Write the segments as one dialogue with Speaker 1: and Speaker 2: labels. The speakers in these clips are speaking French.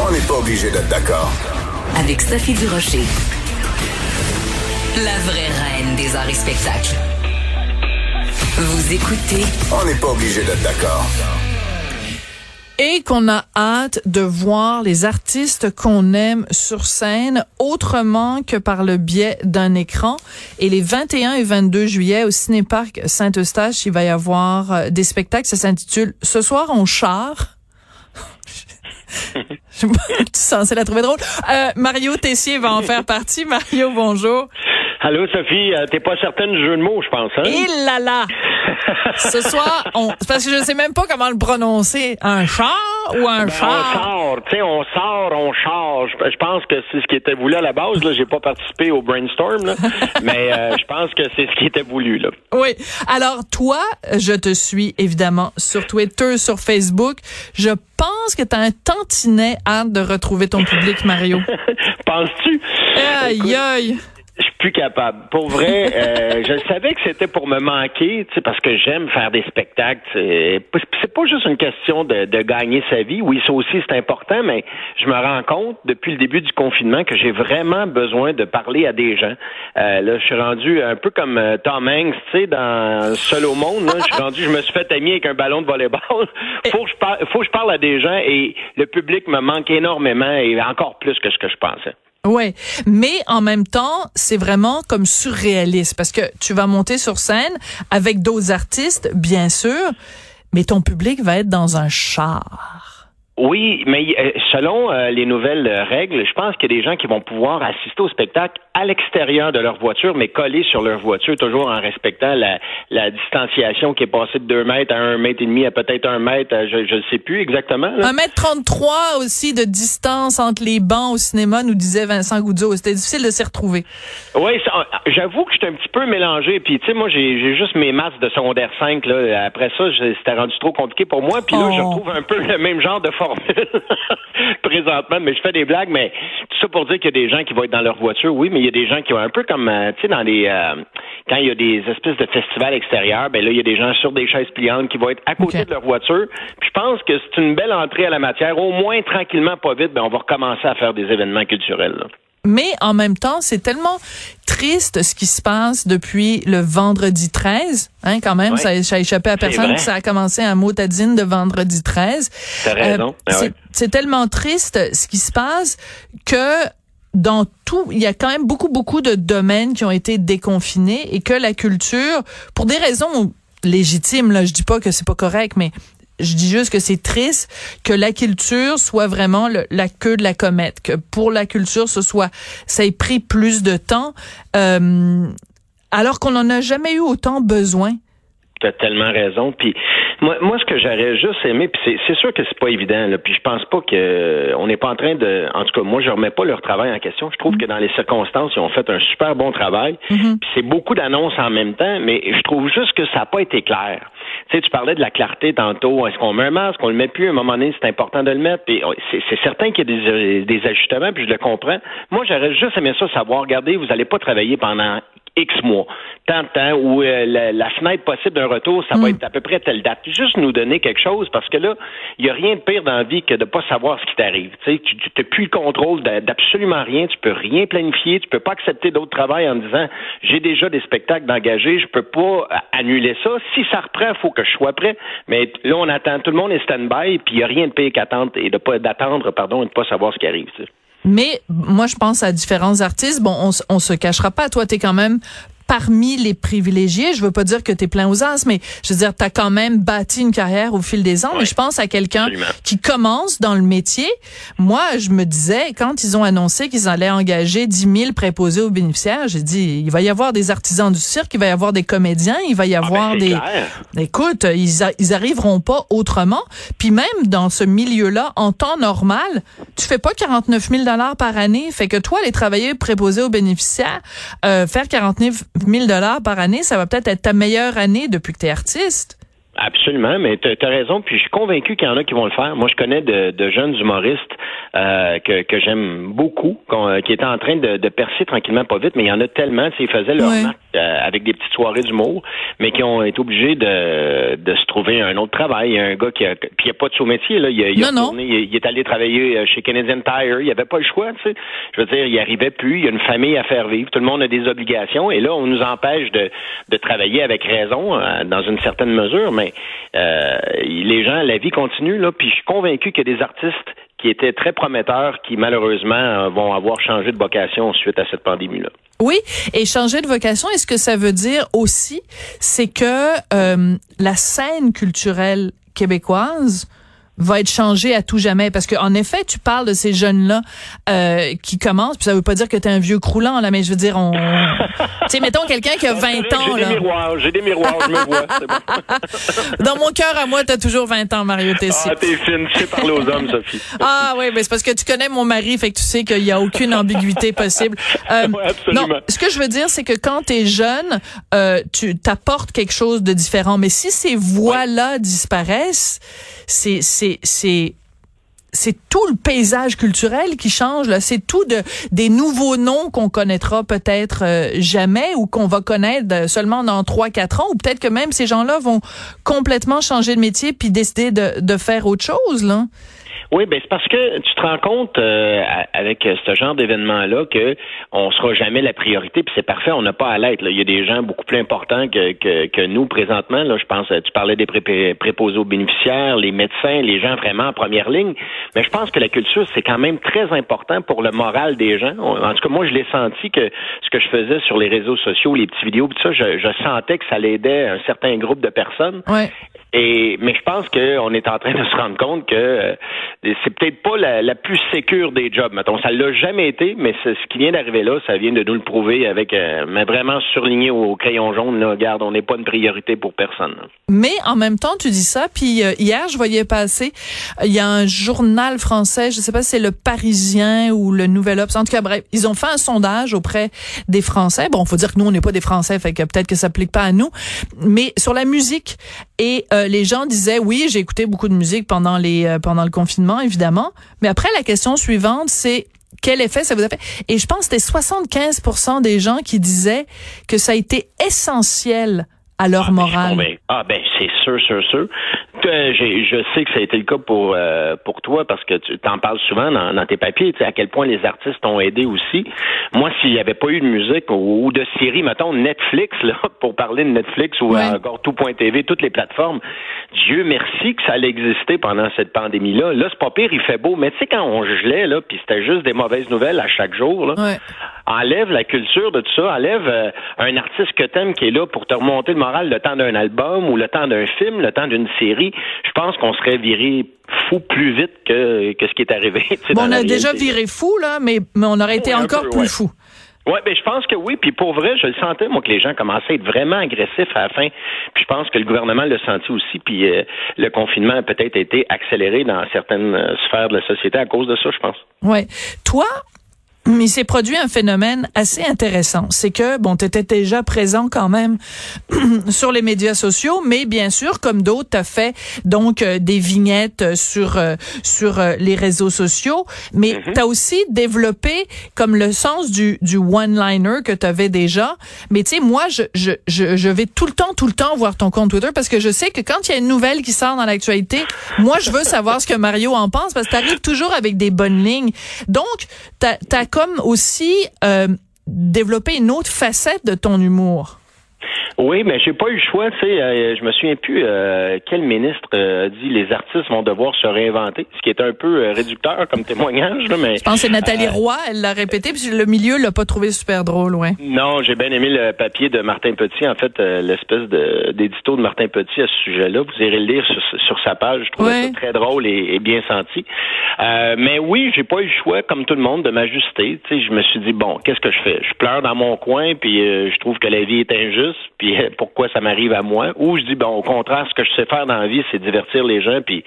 Speaker 1: On n'est pas obligé d'être d'accord.
Speaker 2: Avec Sophie Durocher. La vraie reine des arts et spectacles. Vous écoutez
Speaker 1: On n'est pas obligé d'être d'accord.
Speaker 3: et qu'on a hâte de voir les artistes qu'on aime sur scène autrement que par le biais d'un écran. Et les 21 et 22 juillet au Cinéparc Saint-Eustache, il va y avoir euh, des spectacles. Ça s'intitule Ce soir on char. Je suis censée la trouver drôle. Euh, Mario Tessier va en faire partie. Mario, bonjour.
Speaker 4: Allô, Sophie, euh, t'es pas certaine du jeu de mots, je pense, hein?
Speaker 3: Et là là! Ce soir, on, parce que je sais même pas comment le prononcer. Un char ou un
Speaker 4: Ben,
Speaker 3: char?
Speaker 4: on sort, tu sais, on sort, on charge. Je pense que c'est ce qui était voulu à la base. Là, j'ai pas participé au brainstorm, là, mais euh, je pense que c'est ce qui était voulu. Là.
Speaker 3: Oui. Alors, toi, je te suis évidemment sur Twitter, sur Facebook. Je pense que tu as un tantinet hâte de retrouver ton public, Mario.
Speaker 4: Penses-tu?
Speaker 3: Aïe, aïe.
Speaker 4: Je suis plus capable. Pour vrai, euh, je savais que c'était pour me manquer, tu sais, parce que j'aime faire des spectacles. C'est pas juste une question de, de gagner sa vie. Oui, ça aussi c'est important, mais je me rends compte depuis le début du confinement que j'ai vraiment besoin de parler à des gens. Euh, là, je suis rendu un peu comme euh, Tom Hanks, tu sais, dans Seul au monde. Là, je suis rendu, je me suis fait ami avec un ballon de volleyball. faut que je parle, faut que je parle à des gens et le public me manque énormément et encore plus que ce que je pensais.
Speaker 3: Ouais, mais en même temps, c'est vraiment comme surréaliste parce que tu vas monter sur scène avec d'autres artistes, bien sûr, mais ton public va être dans un char.
Speaker 4: Oui, mais euh, selon euh, les nouvelles euh, règles, je pense qu'il y a des gens qui vont pouvoir assister au spectacle à l'extérieur de leur voiture, mais collés sur leur voiture, toujours en respectant la, la distanciation qui est passée de 2 mètres à un mètre et demi à peut-être un mètre, à- je ne sais plus exactement. là.
Speaker 3: 1m33 aussi de distance entre les bancs au cinéma, nous disait Vincent Goudzot. C'était difficile de s'y retrouver.
Speaker 4: Oui, j'avoue que j'étais un petit peu mélangé. Puis, tu sais, moi, j'ai juste mes maths de secondaire 5. Là. Après ça, c'était rendu trop compliqué pour moi. Puis là, je
Speaker 3: Oh.
Speaker 4: retrouve un peu le même genre de formule présentement. Mais je fais des blagues. Mais tout ça pour dire qu'il y a des gens qui vont être dans leur voiture, oui, mais il y a des gens qui vont un peu comme, euh, tu sais, dans les... euh, quand il y a des espèces de festivals extérieurs, ben là, il y a des gens sur des chaises pliantes qui vont être à côté de leur voiture. Puis je pense que c'est une belle entrée à la matière. Au moins, tranquillement, pas vite, ben on va recommencer à faire des événements culturels. là.
Speaker 3: Mais en même temps, c'est tellement triste ce qui se passe depuis le vendredi 13. Hein, quand même, ça, ça a échappé à personne que ça a commencé un mot tadine de vendredi 13.
Speaker 4: T'as raison. Ah
Speaker 3: c'est
Speaker 4: ouais.
Speaker 3: c'est tellement triste ce qui se passe que dans tout, il y a quand même beaucoup, beaucoup de domaines qui ont été déconfinés et que la culture, pour des raisons légitimes, là, je dis pas que c'est pas correct, mais je dis juste que c'est triste que la culture soit vraiment le- la queue de la comète, que pour la culture, ce soit, ça ait pris plus de temps, euh, alors qu'on n'en a jamais eu autant besoin.
Speaker 4: T'as tellement raison. Puis moi, moi, ce que j'aurais juste aimé, puis c'est, c'est sûr que c'est pas évident. Là, puis je pense pas que on n'est pas en train de. En tout cas, moi, je remets pas leur travail en question. Je trouve que dans les circonstances, ils ont fait un super bon travail. Puis c'est beaucoup d'annonces en même temps, mais je trouve juste que ça n'a pas été clair. Tu sais, tu parlais de la clarté tantôt. Est-ce qu'on met un masque, on le met plus? À un moment donné, c'est important de le mettre. C'est, certain qu'il y a des, des ajustements, puis je le comprends. Moi, j'aurais juste aimé ça savoir. Regardez, vous allez pas travailler pendant X mois, tant de temps, où euh, la, la fenêtre possible d'un retour, ça va être à peu près telle date. Juste nous donner quelque chose, parce que là, il n'y a rien de pire dans la vie que de pas savoir ce qui t'arrive. Tu sais, tu n'as plus le contrôle d'a- d'absolument rien, tu peux rien planifier, tu peux pas accepter d'autres travail en disant j'ai déjà des spectacles d'engagés, je peux pas euh, annuler ça. Si ça reprend, il faut que je sois prêt. Mais là, on attend, tout le monde est stand-by, puis il n'y a rien de pire qu'attendre et de pas d'attendre, pardon, et de pas savoir ce qui arrive.
Speaker 3: Mais moi, je pense à différents artistes. Bon, on, on se cachera pas. Toi, t'es quand même parmi les privilégiés. Je veux pas dire que tu es plein aux as, mais je veux dire, tu as quand même bâti une carrière au fil des ans. Mais je pense à quelqu'un qui commence dans le métier. Moi, je me disais, quand ils ont annoncé qu'ils allaient engager 10 000 préposés aux bénéficiaires, j'ai dit, il va y avoir des artisans du cirque, il va y avoir des comédiens, il va y
Speaker 4: Ah, ben,
Speaker 3: avoir des...
Speaker 4: clair.
Speaker 3: Écoute, ils, a- ils arriveront pas autrement. Puis même dans ce milieu-là, en temps normal, tu fais pas 49 000 dollars par année. Fait que toi, les travailleurs préposés aux bénéficiaires, euh, faire 49 000 dollars par année, ça va peut-être être ta meilleure année depuis que tu es artiste.
Speaker 4: Absolument, mais tu as raison, puis je suis convaincu qu'il y en a qui vont le faire. Moi, je connais de, de jeunes humoristes euh, que, que j'aime beaucoup, euh, qui étaient en train de, de percer tranquillement, pas vite, mais il y en a tellement, tu sais, ils faisaient leur
Speaker 3: Ouais.
Speaker 4: marque euh, avec des petites soirées d'humour, mais qui ont été obligés de, de se trouver un autre travail. Il y a un gars qui a, puis il n'y a pas de sous-métier, là. Il, a, il a
Speaker 3: Non, non.
Speaker 4: retourné, il, il est allé travailler euh, chez Canadian Tire. Il n'y avait pas le choix, tu sais. Je veux dire, il arrivait plus. Il y a une famille à faire vivre. Tout le monde a des obligations. Et là, on nous empêche de, de travailler avec raison, euh, dans une certaine mesure. Mais euh, les gens, la vie continue, là. Puis je suis convaincu qu'il y a des artistes qui étaient très prometteurs, qui malheureusement euh, vont avoir changé de vocation suite à cette pandémie-là.
Speaker 3: Oui, et changer de vocation, est-ce que ça veut dire aussi, c'est que euh, la scène culturelle québécoise va être changée à tout jamais parce que en effet tu parles de ces jeunes là euh, qui commencent puis ça veut pas dire que t'es un vieux croulant là mais je veux dire on tu sais mettons quelqu'un qui a 20 ans
Speaker 4: J'ai
Speaker 3: là
Speaker 4: des miroirs, j'ai des miroirs, je me vois. c'est bon.
Speaker 3: dans mon cœur à moi t'as toujours 20 ans Mario Tessier
Speaker 4: Ah, t'es fine, tu sais parler aux hommes, Sophie.
Speaker 3: Ah oui, mais c'est parce que tu connais mon mari, fait que tu sais qu'il y a aucune ambiguïté possible. Euh,
Speaker 4: Ouais, absolument.
Speaker 3: non, ce que je veux dire, c'est que quand tu es jeune, euh, tu t'apportes quelque chose de différent. Mais si ces voix-là disparaissent, c'est c'est c'est tout le paysage culturel qui change là, c'est tout de des nouveaux noms qu'on connaîtra peut-être euh, jamais ou qu'on va connaître euh, seulement dans 3 4 ans ou peut-être que même ces gens-là vont complètement changer de métier puis décider de de faire autre chose là.
Speaker 4: Oui, ben c'est parce que tu te rends compte euh, avec ce genre d'événement-là que on sera jamais la priorité, puis c'est parfait, on n'a pas à l'être. Il y a des gens beaucoup plus importants que, que, que nous présentement. Là, je pense, euh, tu parlais des pré- préposés aux bénéficiaires, les médecins, les gens vraiment en première ligne. Mais je pense que la culture, c'est quand même très important pour le moral des gens. En tout cas, moi, je l'ai senti que ce que je faisais sur les réseaux sociaux, les petites vidéos, tout ça, je, je sentais que ça l'aidait un certain groupe de personnes.
Speaker 3: Ouais.
Speaker 4: Et mais je pense qu'on est en train de se rendre compte que euh, c'est peut-être pas la, la plus sécure des jobs. Mettons, ça l'a jamais été, mais ce qui vient d'arriver là, ça vient de nous le prouver avec, euh, mais vraiment surligné au crayon jaune. Là, regarde, on n'est pas une priorité pour personne.
Speaker 3: Mais en même temps, tu dis ça, puis euh, hier, je voyais passer, euh, il y a un journal français, je sais pas si c'est le Parisien ou le Nouvel Obs, en tout cas, bref, ils ont fait un sondage auprès des Français. Bon, faut dire que nous, on n'est pas des Français, fait que peut-être que ça s'applique pas à nous, mais sur la musique. Et euh, les gens disaient, oui, j'ai écouté beaucoup de musique pendant les euh, pendant le confinement, évidemment. Mais après, la question suivante, c'est quel effet ça vous a fait? Et je pense que c'était 75% des gens qui disaient que ça a été essentiel à leur
Speaker 4: Ah, ben,
Speaker 3: morale.
Speaker 4: Ah ben c'est sûr, sûr, sûr. Euh, je sais que ça a été le cas pour euh, pour toi parce que tu t'en parles souvent dans, dans tes papiers, tu sais, à quel point les artistes t'ont aidé aussi. Moi, s'il n'y avait pas eu de musique ou, ou de série, mettons Netflix, là, pour parler de Netflix ou
Speaker 3: Ouais.
Speaker 4: encore tout.tv, toutes les plateformes, Dieu merci que ça allait exister pendant cette pandémie-là. Là, c'est pas pire, il fait beau, mais tu sais, quand on gelait, là, puis c'était juste des mauvaises nouvelles à chaque jour, là,
Speaker 3: Ouais.
Speaker 4: enlève la culture de tout ça, enlève euh, un artiste que t'aimes qui est là pour te remonter le le temps d'un album ou le temps d'un film, le temps d'une série. Je pense qu'on serait viré fou plus vite que, que ce qui est arrivé.
Speaker 3: Bon, on a déjà viré fou, là, mais, mais on aurait été
Speaker 4: Ouais,
Speaker 3: encore
Speaker 4: peu,
Speaker 3: plus
Speaker 4: ouais.
Speaker 3: fou.
Speaker 4: Ouais, ben je pense que oui. Puis pour vrai, je le sentais moi que les gens commençaient à être vraiment agressifs à la fin. Puis je pense que le gouvernement l'a senti aussi. Puis euh, le confinement a peut-être été accéléré dans certaines euh, sphères de la société à cause de ça, je pense.
Speaker 3: Ouais. Toi, il s'est produit un phénomène assez intéressant. C'est que, bon, tu étais déjà présent quand même sur les médias sociaux, mais bien sûr, comme d'autres, tu as fait donc euh, des vignettes euh, sur euh, sur euh, les réseaux sociaux, mais tu as aussi développé comme le sens du, du one-liner que tu avais déjà. Mais tu sais, moi, je, je, je, je vais tout le temps, tout le temps voir ton compte Twitter parce que je sais que quand il y a une nouvelle qui sort dans l'actualité, moi, je veux savoir ce que Mario en pense parce que tu arrives toujours avec des bonnes lignes. Donc, tu as, comme aussi euh, développé une autre facette de ton humour.
Speaker 4: Oui, mais j'ai pas eu le choix. Tu sais, euh, je me souviens plus euh, quel ministre euh, a dit les artistes vont devoir se réinventer, ce qui est un peu réducteur comme témoignage. Là, mais
Speaker 3: Je pense que c'est Nathalie Roy, elle l'a répété, puis le milieu l'a pas trouvé super drôle, ouais.
Speaker 4: non, j'ai bien aimé le papier de Martin Petit. En fait, l'espèce d'édito de Martin Petit à ce sujet-là. Vous irez le lire sur, sur sa page. Je trouvais
Speaker 3: Ouais.
Speaker 4: ça très drôle et, et bien senti. Mais oui, j'ai pas eu le choix, comme tout le monde, de m'ajuster. Tu sais, je me suis dit bon, qu'est-ce que je fais? Je pleure dans mon coin, puis je trouve que la vie est injuste, puis euh, pourquoi ça m'arrive à moi? Ou je dis bon, au contraire, ce que je sais faire dans la vie, c'est divertir les gens, puis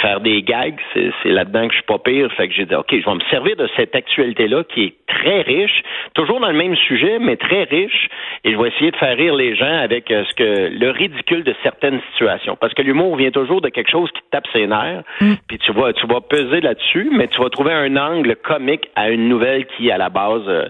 Speaker 4: faire des gags. C'est c'est là-dedans que je suis pas pire. Fait que j'ai dit ok, je vais me servir de cette actualité-là qui est très riche, toujours dans le même sujet, mais très riche, et je vais essayer de faire rire les gens avec euh, ce que le ridicule de certaines situations. Parce que l'humour vient toujours de quelque chose qui te tape ses nerfs, puis tu vas, tu vas peser là-dessus, mais tu vas trouver un angle comique à une nouvelle qui, à la base, euh,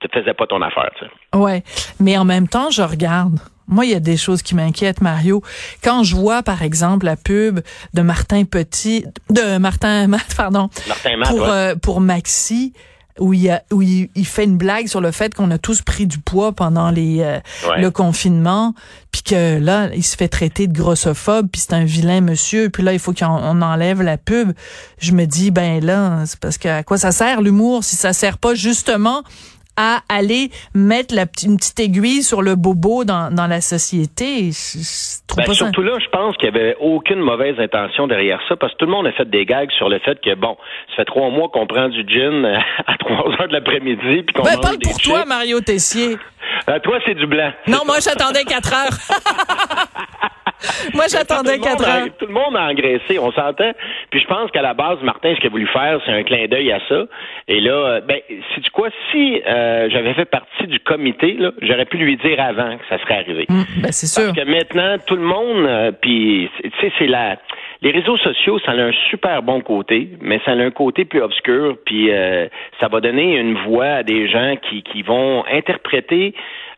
Speaker 4: te faisait pas ton affaire. tu sais.
Speaker 3: Ouais, mais en même temps, je regarde. Moi, il y a des choses qui m'inquiètent, Mario. Quand je vois, par exemple, la pub de Martin Petit, de Martin, pardon,
Speaker 4: Martin Matt,
Speaker 3: pour
Speaker 4: ouais.
Speaker 3: euh, pour Maxi, où il, y a, où il, il fait une blague sur le fait qu'on a tous pris du poids pendant les euh,
Speaker 4: Ouais.
Speaker 3: le confinement, puis que là, il se fait traiter de grossophobe, puis c'est un vilain monsieur, puis là, il faut qu'on on enlève la pub. Je me dis, ben là, c'est parce que à quoi ça sert l'humour si ça sert pas justement à aller mettre la une petite aiguille sur le bobo dans, dans la société.
Speaker 4: Ben, surtout là, je pense qu'il n'y avait aucune mauvaise intention derrière ça, parce que tout le monde a fait des gags sur le fait que, bon, ça fait trois mois qu'on prend du gin à trois heures de l'après-midi, puis qu'on
Speaker 3: Ben, parle
Speaker 4: des
Speaker 3: pour toi. Mario Tessier.
Speaker 4: Euh, toi, c'est du blanc.
Speaker 3: Non, moi, j'attendais quatre heures. moi, j'attendais quatre
Speaker 4: a-
Speaker 3: heures.
Speaker 4: Tout le monde a engraissé, on s'entend. Puis je pense qu'à la base, Martin, ce qu'il a voulu faire, c'est un clin d'œil à ça. Et là, euh, ben, si tu quoi, si euh, j'avais fait partie du comité, j'aurais pu lui dire avant que ça serait arrivé.
Speaker 3: Hum, ben, c'est sûr.
Speaker 4: Parce que maintenant, tout le monde, euh, puis tu sais, c'est la, les réseaux sociaux, ça a un super bon côté, mais ça a un côté plus obscur, puis euh, ça va donner une voix à des gens qui, qui vont interpréter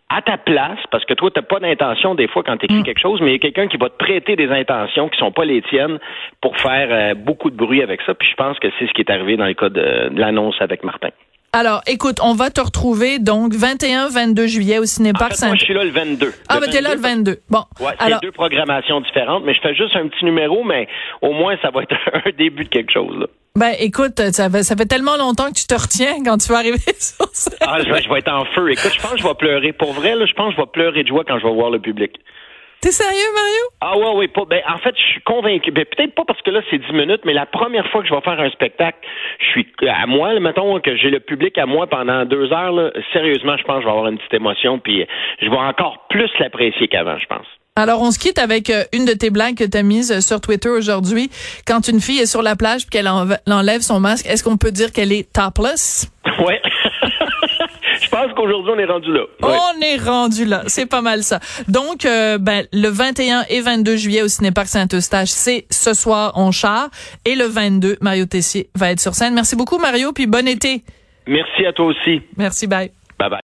Speaker 4: à ta place, parce que toi, tu n'as pas d'intention des fois quand tu écris quelque chose, mais il y a quelqu'un qui va te prêter des intentions qui sont pas les tiennes pour faire euh, beaucoup de bruit avec ça. Puis je pense que c'est ce qui est arrivé dans le cas de, de l'annonce avec Martin.
Speaker 3: Alors, écoute, on va te retrouver donc 21-22 juillet au
Speaker 4: En
Speaker 3: Cinéparc
Speaker 4: fait, moi,
Speaker 3: Saint.
Speaker 4: je suis là le 22.
Speaker 3: Ah, ben, t'es là le 22. Bon.
Speaker 4: Ouais, c'est
Speaker 3: Alors,
Speaker 4: deux programmations différentes, mais je fais juste un petit numéro, mais au moins ça va être un début de quelque chose. Là.
Speaker 3: Ben, écoute, ça fait, ça fait tellement longtemps que tu te retiens quand tu vas arriver sur scène.
Speaker 4: Ah, je vais, je vais être en feu. Écoute, je pense que je vais pleurer. Pour vrai, là, je pense que je vais pleurer de joie quand je vais voir le public.
Speaker 3: T'es sérieux, Mario?
Speaker 4: Ah ouais, ouais, pas. Ben, en fait, je suis convaincu. Ben, peut-être pas parce que là, c'est 10 minutes, mais la première fois que je vais faire un spectacle, je suis à moi, là, mettons que j'ai le public à moi pendant deux heures, là, sérieusement, je pense que je vais avoir une petite émotion, puis je vais encore plus l'apprécier qu'avant, je pense.
Speaker 3: Alors, on se quitte avec euh, une de tes blagues que tu as mise euh, sur Twitter aujourd'hui. Quand une fille est sur la plage et qu'elle enlève son masque, est-ce qu'on peut dire qu'elle est topless?
Speaker 4: Ouais. je pense qu'aujourd'hui, on est rendu là. Ouais.
Speaker 3: On est rendu là. C'est pas mal ça. Donc, euh, ben, le 21 et 22 juillet au Cinéparc Saint-Eustache, c'est ce soir, on char. Et le 22, Mario Tessier va être sur scène. Merci beaucoup, Mario, puis bon été.
Speaker 4: Merci à toi aussi.
Speaker 3: Merci, bye.
Speaker 4: Bye bye.